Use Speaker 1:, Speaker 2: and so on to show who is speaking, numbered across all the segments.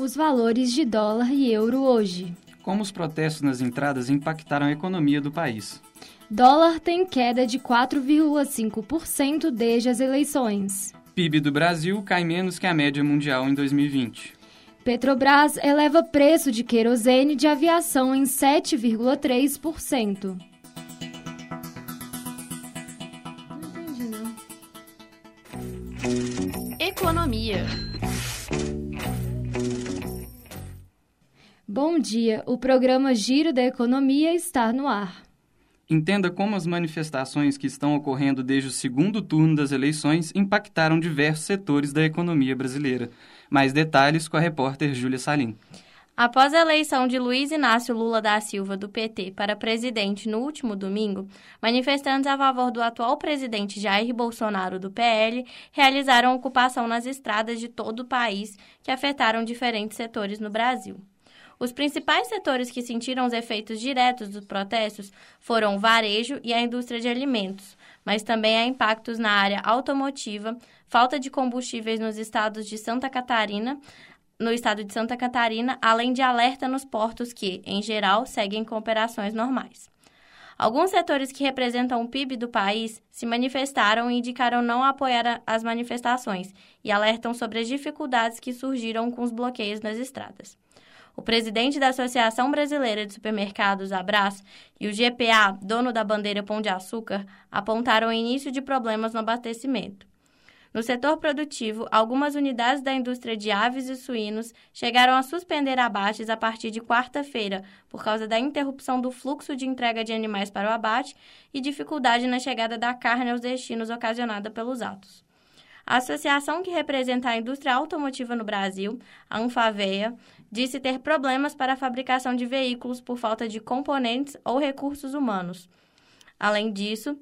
Speaker 1: Os valores de dólar e euro hoje.
Speaker 2: Como os protestos nas entradas impactaram a economia do país.
Speaker 1: Dólar tem queda de 4,5% desde as eleições.
Speaker 2: PIB do Brasil cai menos que a média mundial em 2020.
Speaker 1: Petrobras eleva preço de querosene de aviação em 7,3%. Não entendi, não.
Speaker 3: Economia.
Speaker 1: Bom dia, o programa Giro da Economia está no ar.
Speaker 2: Entenda como as manifestações que estão ocorrendo desde o segundo turno das eleições impactaram diversos setores da economia brasileira. Mais detalhes com a repórter Júlia Salim.
Speaker 3: Após a eleição de Luiz Inácio Lula da Silva, do PT, para presidente no último domingo, manifestantes a favor do atual presidente Jair Bolsonaro, do PL, realizaram ocupação nas estradas de todo o país, que afetaram diferentes setores no Brasil. Os principais setores que sentiram os efeitos diretos dos protestos foram o varejo e a indústria de alimentos, mas também há impactos na área automotiva, falta de combustíveis nos estados de Santa Catarina, no estado de Santa Catarina, além de alerta nos portos que, em geral, seguem com operações normais. Alguns setores que representam o PIB do país se manifestaram e indicaram não apoiar as manifestações e alertam sobre as dificuldades que surgiram com os bloqueios nas estradas. O presidente da Associação Brasileira de Supermercados, Abras, e o GPA, dono da bandeira Pão de Açúcar, apontaram o início de problemas no abastecimento. No setor produtivo, algumas unidades da indústria de aves e suínos chegaram a suspender abates a partir de quarta-feira, por causa da interrupção do fluxo de entrega de animais para o abate e dificuldade na chegada da carne aos destinos ocasionada pelos atos. A associação que representa a indústria automotiva no Brasil, a Anfavea, disse ter problemas para a fabricação de veículos por falta de componentes ou recursos humanos. Além disso,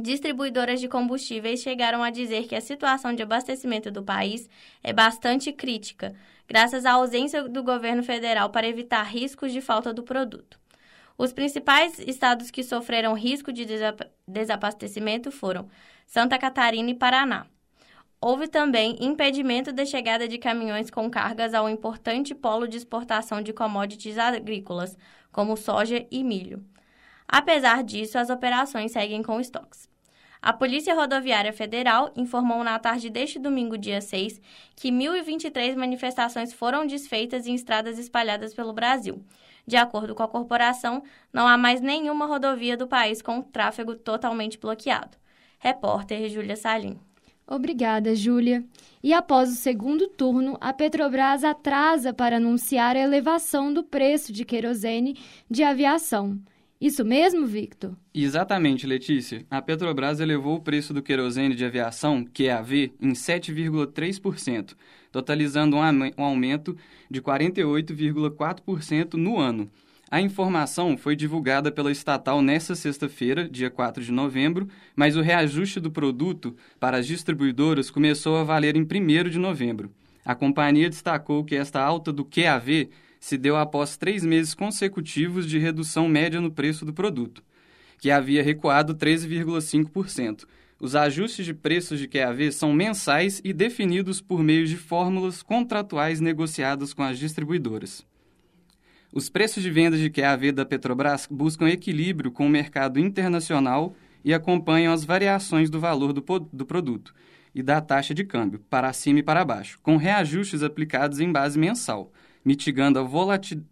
Speaker 3: distribuidoras de combustíveis chegaram a dizer que a situação de abastecimento do país é bastante crítica, graças à ausência do governo federal para evitar riscos de falta do produto. Os principais estados que sofreram risco de desabastecimento foram Santa Catarina e Paraná. Houve também impedimento da chegada de caminhões com cargas ao importante polo de exportação de commodities agrícolas, como soja e milho. Apesar disso, as operações seguem com estoques. A Polícia Rodoviária Federal informou na tarde deste domingo, dia 6, que 1.023 manifestações foram desfeitas em estradas espalhadas pelo Brasil. De acordo com a corporação, não há mais nenhuma rodovia do país com tráfego totalmente bloqueado. Repórter Júlia Salim.
Speaker 1: Obrigada, Júlia. E após o segundo turno, a Petrobras atrasa para anunciar a elevação do preço de querosene de aviação. Isso mesmo, Victor?
Speaker 2: Exatamente, Letícia. A Petrobras elevou o preço do querosene de aviação, QAV, em 7,3%, totalizando um aumento de 48,4% no ano. A informação foi divulgada pela estatal nesta sexta-feira, dia 4 de novembro, mas o reajuste do produto para as distribuidoras começou a valer em 1 de novembro. A companhia destacou que esta alta do QAV se deu após três meses consecutivos de redução média no preço do produto, que havia recuado 13,5%. Os ajustes de preços de QAV são mensais e definidos por meio de fórmulas contratuais negociadas com as distribuidoras. Os preços de venda de QAV da Petrobras buscam equilíbrio com o mercado internacional e acompanham as variações do valor do, do produto e da taxa de câmbio, para cima e para baixo, com reajustes aplicados em base mensal mitigando a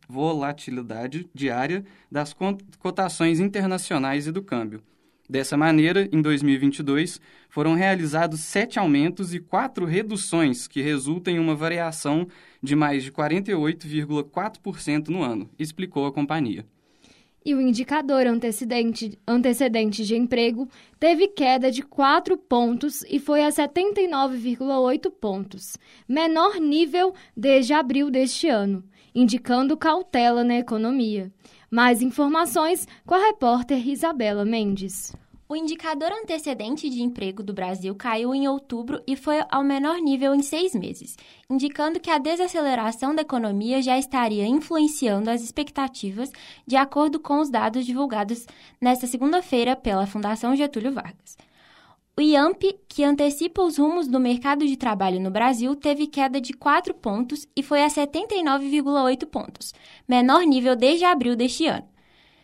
Speaker 2: volatilidade diária das cotações internacionais e do câmbio. Dessa maneira, em 2022, foram realizados sete aumentos e quatro reduções, que resultam em uma variação de mais de 48,4% no ano, explicou a companhia
Speaker 1: e o indicador antecedente, antecedente de emprego teve queda de 4 pontos e foi a 79,8 pontos, menor nível desde abril deste ano, indicando cautela na economia. Mais informações com a repórter Isabela Mendes.
Speaker 4: O indicador antecedente de emprego do Brasil caiu em outubro e foi ao menor nível em seis meses, indicando que a desaceleração da economia já estaria influenciando as expectativas, de acordo com os dados divulgados nesta segunda-feira pela Fundação Getúlio Vargas. O IAMP, que antecipa os rumos do mercado de trabalho no Brasil, teve queda de 4 pontos e foi a 79,8 pontos, menor nível desde abril deste ano,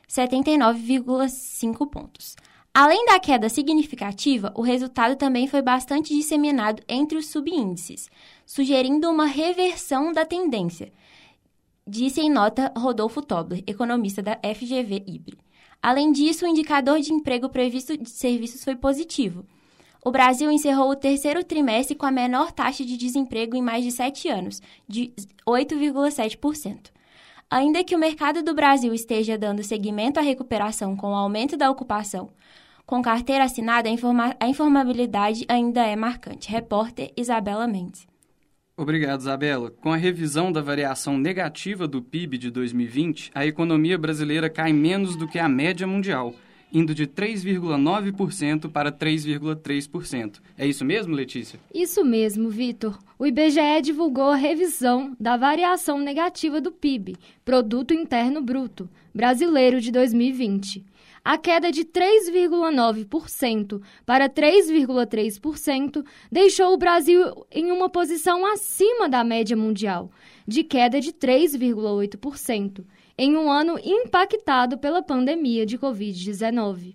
Speaker 4: 79,5 pontos. Além da queda significativa, o resultado também foi bastante disseminado entre os subíndices, sugerindo uma reversão da tendência, disse em nota Rodolfo Tobler, economista da FGV Ibre. Além disso, o indicador de emprego previsto de serviços foi positivo. O Brasil encerrou o terceiro trimestre com a menor taxa de desemprego em mais de sete anos, de 8,7%. Ainda que o mercado do Brasil esteja dando seguimento à recuperação com o aumento da ocupação, com carteira assinada, a, informa a informabilidade ainda é marcante. Repórter Isabela Mendes.
Speaker 2: Obrigado, Isabela. Com a revisão da variação negativa do PIB de 2020, a economia brasileira cai menos do que a média mundial, indo de 3,9% para 3,3%. É isso mesmo, Letícia?
Speaker 1: Isso mesmo, Vitor. O IBGE divulgou a revisão da variação negativa do PIB, Produto Interno Bruto, brasileiro de 2020. A queda de 3,9% para 3,3% deixou o Brasil em uma posição acima da média mundial, de queda de 3,8%, em um ano impactado pela pandemia de Covid-19.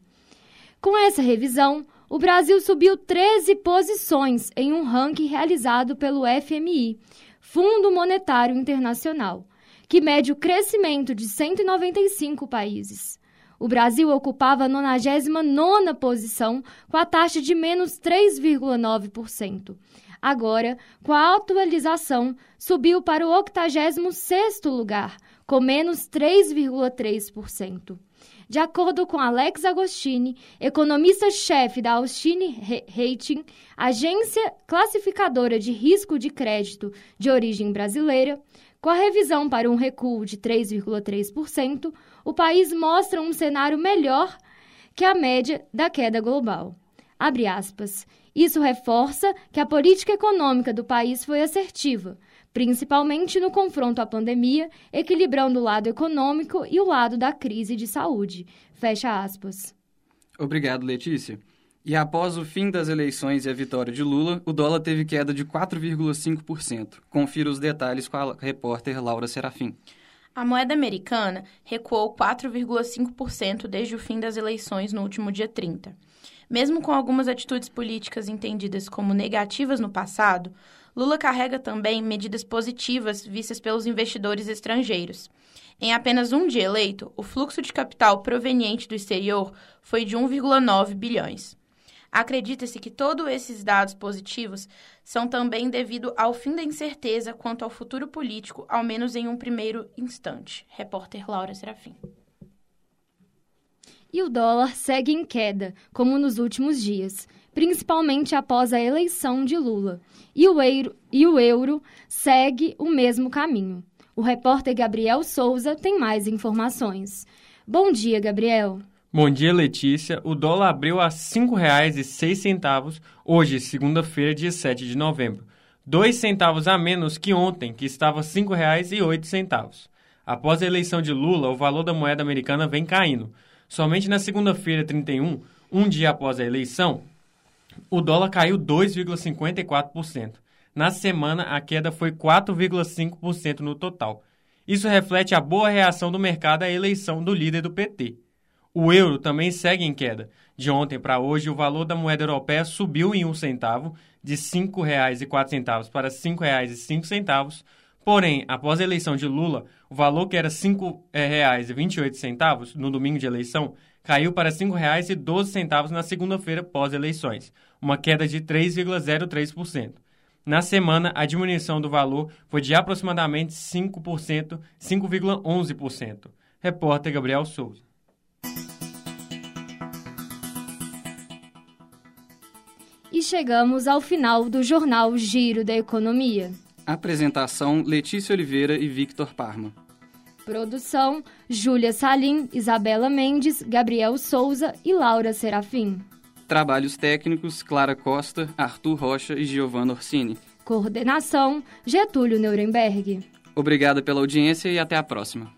Speaker 1: Com essa revisão, o Brasil subiu 13 posições em um ranking realizado pelo FMI, Fundo Monetário Internacional, que mede o crescimento de 195 países. O Brasil ocupava a 99ª posição, com a taxa de menos 3,9%. Agora, com a atualização, subiu para o 86º lugar, com menos 3,3%. De acordo com Alex Agostini, economista-chefe da Austin Rating, agência classificadora de risco de crédito de origem brasileira, com a revisão para um recuo de 3,3%, o país mostra um cenário melhor que a média da queda global. Isso reforça que a política econômica do país foi assertiva, principalmente no confronto à pandemia, equilibrando o lado econômico e o lado da crise de saúde. Fecha aspas.
Speaker 2: Obrigado, Letícia. E após o fim das eleições e a vitória de Lula, o dólar teve queda de 4,5%. Confira os detalhes com a repórter Laura Serafim.
Speaker 3: A moeda americana recuou 4,5% desde o fim das eleições no último dia 30. Mesmo com algumas atitudes políticas entendidas como negativas no passado, Lula carrega também medidas positivas vistas pelos investidores estrangeiros. Em apenas um dia eleito, o fluxo de capital proveniente do exterior foi de 1,9 bilhões. Acredita-se que todos esses dados positivos são também devido ao fim da incerteza quanto ao futuro político, ao menos em um primeiro instante. Repórter Laura Serafim.
Speaker 1: E o dólar segue em queda, como nos últimos dias, principalmente após a eleição de Lula. E o euro, e o euro segue o mesmo caminho. O repórter Gabriel Souza tem mais informações. Bom dia, Gabriel.
Speaker 5: Bom dia, Letícia. O dólar abriu a R$ 5,06 hoje, segunda-feira, dia 7 de novembro. Dois centavos a menos que ontem, que estava R$ 5,08. Após a eleição de Lula, o valor da moeda americana vem caindo. Somente na segunda-feira, 31, um dia após a eleição, o dólar caiu 2,54%. Na semana, a queda foi 4,5% no total. Isso reflete a boa reação do mercado à eleição do líder do PT. O euro também segue em queda. De ontem para hoje, o valor da moeda europeia subiu em um centavo, de R$ 5,04 para R$ 5,05. Porém, após a eleição de Lula, o valor que era R$ 5,28 no domingo de eleição caiu para R$ 5,12 na segunda-feira pós-eleições, uma queda de 3,03%. Na semana, a diminuição do valor foi de aproximadamente 5%, 5,11%. Repórter Gabriel Souza.
Speaker 1: E chegamos ao final do jornal Giro da Economia.
Speaker 2: Apresentação: Letícia Oliveira e Victor Parma.
Speaker 1: Produção: Júlia Salim, Isabela Mendes, Gabriel Souza e Laura Serafim.
Speaker 2: Trabalhos técnicos: Clara Costa, Arthur Rocha e Giovanna Orsini.
Speaker 1: Coordenação: Getúlio Nuremberg.
Speaker 2: Obrigada pela audiência e até a próxima.